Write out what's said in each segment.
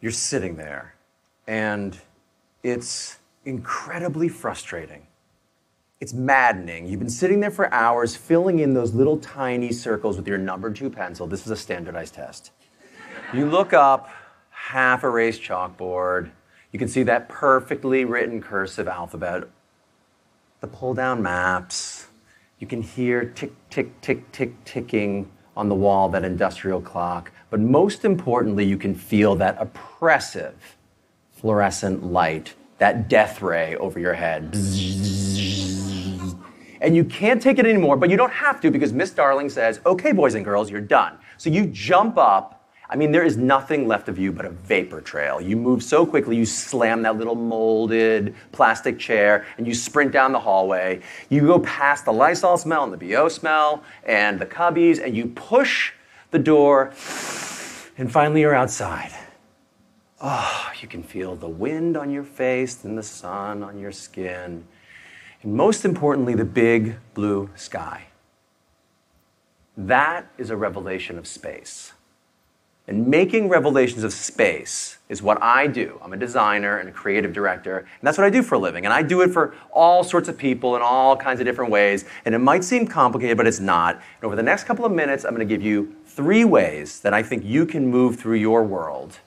you're sitting there, and it's incredibly frustrating. It's maddening. You've been sitting there for hours filling in those little tiny circles with your number two pencil. This is a standardized test. You look up, half erased chalkboard. You can see that perfectly written cursive alphabet, the pull down maps. You can hear tick, tick, tick, tick, ticking on the wall, that industrial clock. But most importantly, you can feel that oppressive fluorescent light, that death ray over your head. And you can't take it anymore, but you don't have to because Miss Darling says, okay, boys and girls, you're done. So you jump up. I mean, there is nothing left of you but a vapor trail. You move so quickly, you slam that little molded plastic chair and you sprint down the hallway. You go past the Lysol smell and the BO smell and the cubbies, and you push the door, and finally you're outside. Oh, you can feel the wind on your face and the sun on your skin. And most importantly, the big blue sky. That is a revelation of space. And making revelations of space is what I do. I'm a designer and a creative director, and that's what I do for a living. And I do it for all sorts of people in all kinds of different ways. And it might seem complicated, but it's not. And over the next couple of minutes, I'm going to give you three ways that I think you can move through your world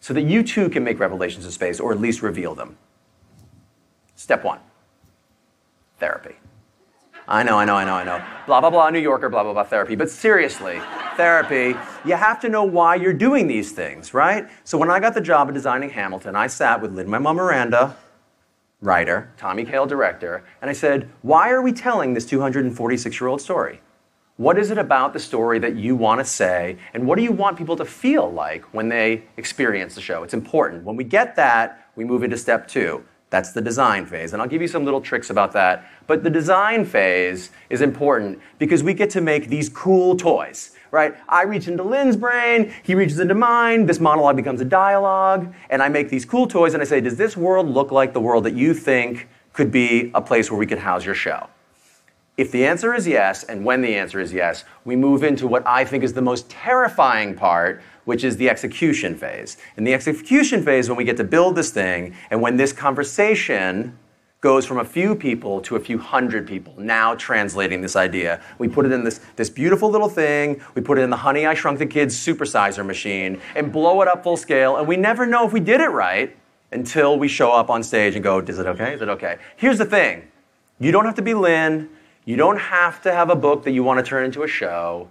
so that you too can make revelations of space, or at least reveal them. Step one therapy. I know, I know, I know, I know. Blah, blah, blah, New Yorker, blah, blah, blah, therapy. But seriously, therapy, you have to know why you're doing these things, right? So when I got the job of designing Hamilton, I sat with Lin-Manuel Miranda, writer, Tommy Kail, director, and I said, why are we telling this 246 year old story? What is it about the story that you want to say, and what do you want people to feel like when they experience the show? It's important. When we get that, we move into step two that's the design phase. And I'll give you some little tricks about that. But the design phase is important because we get to make these cool toys, right? I reach into Lin's brain, he reaches into mine, this monologue becomes a dialogue, and I make these cool toys and I say, does this world look like the world that you think could be a place where we could house your show? If the answer is yes, and when the answer is yes, we move into what I think is the most terrifying part, which is the execution phase. In the execution phase, when we get to build this thing, and when this conversation goes from a few people to a few hundred people, now translating this idea. We put it in this, this beautiful little thing, we put it in the Honey, I Shrunk the Kids supersizer machine, and blow it up full scale, and we never know if we did it right until we show up on stage and go, is it okay? Is it okay? Here's the thing. You don't have to be Lin. You don't have to have a book that you want to turn into a show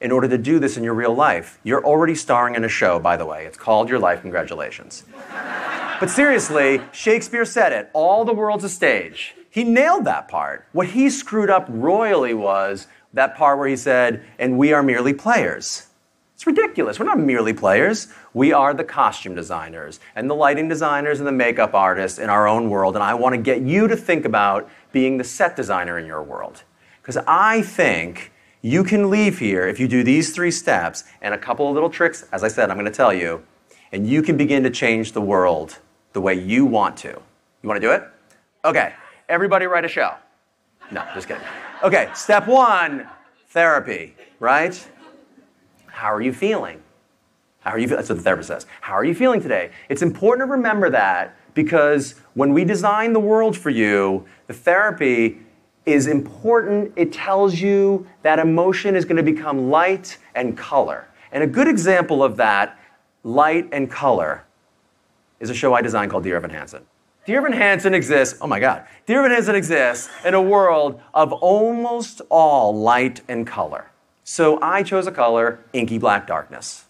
in order to do this in your real life. You're already starring in a show, by the way. It's called Your Life. Congratulations. but seriously, Shakespeare said it all the world's a stage. He nailed that part. What he screwed up royally was that part where he said, and we are merely players. It's ridiculous. We're not merely players. We are the costume designers and the lighting designers and the makeup artists in our own world. And I want to get you to think about being the set designer in your world. Because I think you can leave here if you do these three steps and a couple of little tricks, as I said, I'm going to tell you, and you can begin to change the world the way you want to. You want to do it? Okay, everybody write a show. No, just kidding. Okay, step one therapy, right? How are you feeling? How are you? That's what the therapist says. How are you feeling today? It's important to remember that because when we design the world for you, the therapy is important. It tells you that emotion is going to become light and color. And a good example of that, light and color, is a show I designed called Dear Evan Hansen. Dear Evan Hansen exists, oh my God, Dear Evan Hansen exists in a world of almost all light and color. So I chose a color, inky black darkness.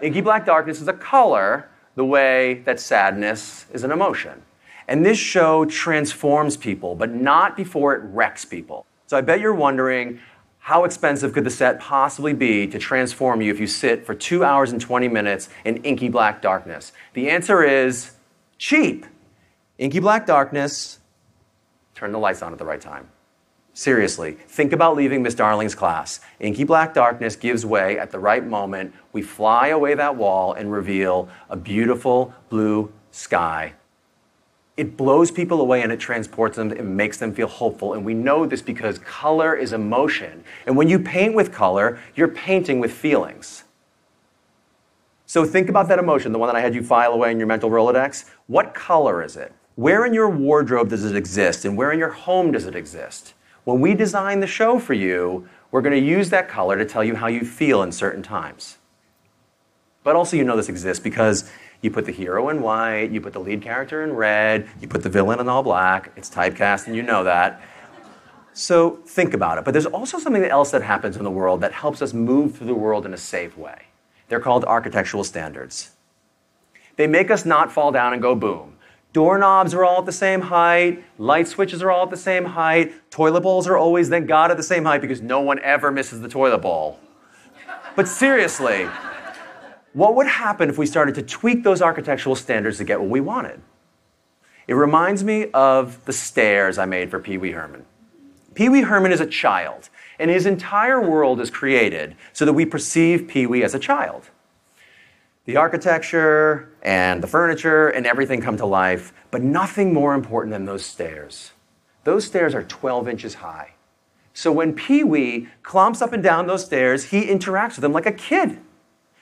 Inky black darkness is a color the way that sadness is an emotion. And this show transforms people, but not before it wrecks people. So I bet you're wondering how expensive could the set possibly be to transform you if you sit for two hours and 20 minutes in inky black darkness? The answer is cheap. Inky black darkness, turn the lights on at the right time. Seriously, think about leaving Miss Darling's class. Inky black darkness gives way at the right moment. We fly away that wall and reveal a beautiful blue sky it blows people away and it transports them and makes them feel hopeful. And we know this because color is emotion. And when you paint with color, you're painting with feelings. So think about that emotion, the one that I had you file away in your mental Rolodex. What color is it? Where in your wardrobe does it exist? And where in your home does it exist? When we design the show for you, we're going to use that color to tell you how you feel in certain times. But also, you know this exists because you put the hero in white, you put the lead character in red, you put the villain in all black. It's typecast, and you know that. So think about it. But there's also something else that happens in the world that helps us move through the world in a safe way. They're called architectural standards. They make us not fall down and go boom. Doorknobs are all at the same height, light switches are all at the same height, toilet bowls are always, thank God, at the same height because no one ever misses the toilet bowl. But seriously, what would happen if we started to tweak those architectural standards to get what we wanted? It reminds me of the stairs I made for Pee Wee Herman. Pee Wee Herman is a child, and his entire world is created so that we perceive Pee Wee as a child. The architecture and the furniture and everything come to life, but nothing more important than those stairs. Those stairs are 12 inches high. So when Pee Wee clomps up and down those stairs, he interacts with them like a kid.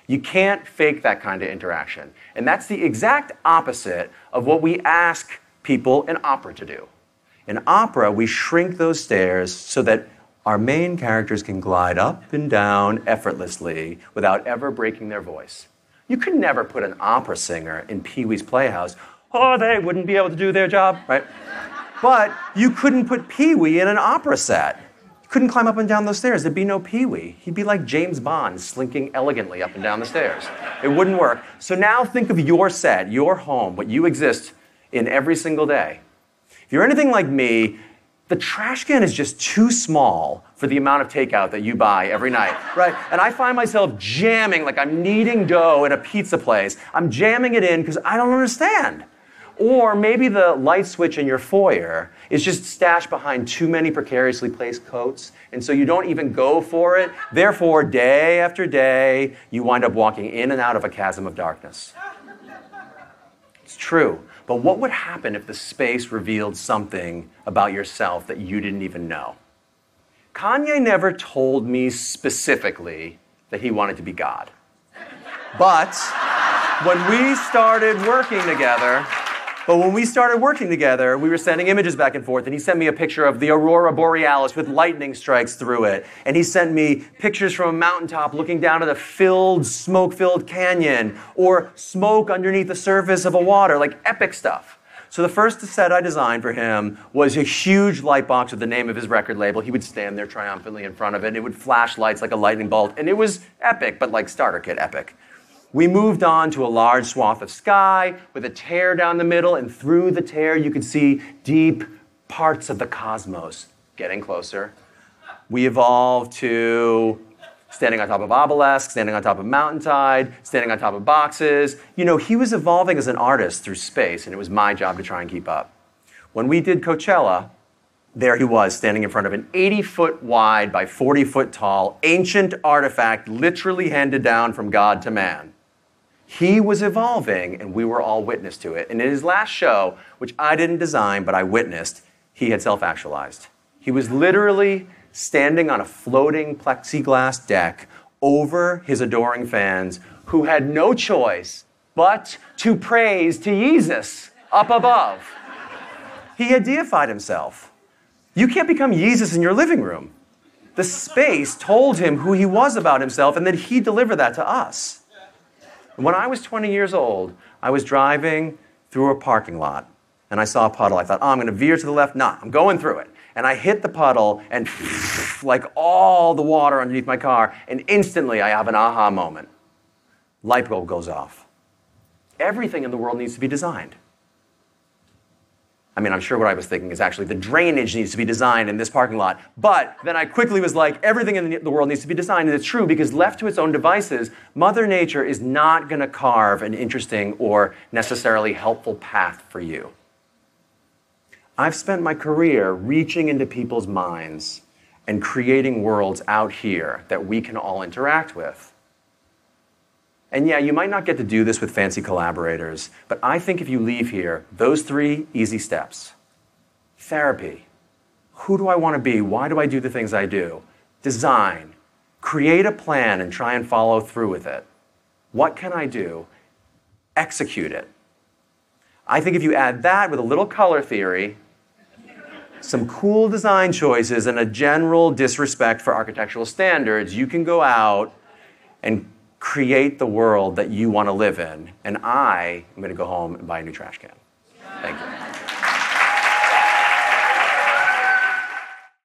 You can't fake that kind of interaction. And that's the exact opposite of what we ask people in opera to do. In opera, we shrink those stairs so that our main characters can glide up and down effortlessly without ever breaking their voice. You could never put an opera singer in Pee Wee's Playhouse. or they wouldn't be able to do their job, right? But you couldn't put Pee Wee in an opera set. Couldn't climb up and down those stairs. There'd be no Pee Wee. He'd be like James Bond slinking elegantly up and down the stairs. It wouldn't work. So now think of your set, your home, what you exist in every single day. If you're anything like me, the trash can is just too small for the amount of takeout that you buy every night, right? And I find myself jamming like I'm kneading dough in a pizza place. I'm jamming it in because I don't understand. Or maybe the light switch in your foyer is just stashed behind too many precariously placed coats, and so you don't even go for it. Therefore, day after day, you wind up walking in and out of a chasm of darkness. It's true. But what would happen if the space revealed something about yourself that you didn't even know? Kanye never told me specifically that he wanted to be God. But when we started working together, but when we started working together, we were sending images back and forth, and he sent me a picture of the aurora borealis with lightning strikes through it. And he sent me pictures from a mountaintop looking down at a filled, smoke filled canyon, or smoke underneath the surface of a water, like epic stuff. So the first set I designed for him was a huge light box with the name of his record label. He would stand there triumphantly in front of it, and it would flash lights like a lightning bolt. And it was epic, but like starter kit epic. We moved on to a large swath of sky with a tear down the middle, and through the tear, you could see deep parts of the cosmos getting closer. We evolved to standing on top of obelisks, standing on top of mountainside, standing on top of boxes. You know, he was evolving as an artist through space, and it was my job to try and keep up. When we did Coachella, there he was standing in front of an 80 foot wide by 40 foot tall ancient artifact literally handed down from God to man. He was evolving, and we were all witness to it. And in his last show, which I didn't design, but I witnessed, he had self actualized. He was literally standing on a floating plexiglass deck over his adoring fans who had no choice but to praise to Jesus up above. He had deified himself. You can't become Jesus in your living room. The space told him who he was about himself, and that he delivered that to us. When I was 20 years old, I was driving through a parking lot and I saw a puddle. I thought, oh, I'm going to veer to the left. Nah, I'm going through it. And I hit the puddle and like all the water underneath my car, and instantly I have an aha moment. Light bulb goes off. Everything in the world needs to be designed. I mean, I'm sure what I was thinking is actually the drainage needs to be designed in this parking lot. But then I quickly was like, everything in the world needs to be designed. And it's true because left to its own devices, Mother Nature is not going to carve an interesting or necessarily helpful path for you. I've spent my career reaching into people's minds and creating worlds out here that we can all interact with. And yeah, you might not get to do this with fancy collaborators, but I think if you leave here, those three easy steps therapy. Who do I want to be? Why do I do the things I do? Design. Create a plan and try and follow through with it. What can I do? Execute it. I think if you add that with a little color theory, some cool design choices, and a general disrespect for architectural standards, you can go out and create the world that you want to live in. And I am going to go home and buy a new trash can. Thank you.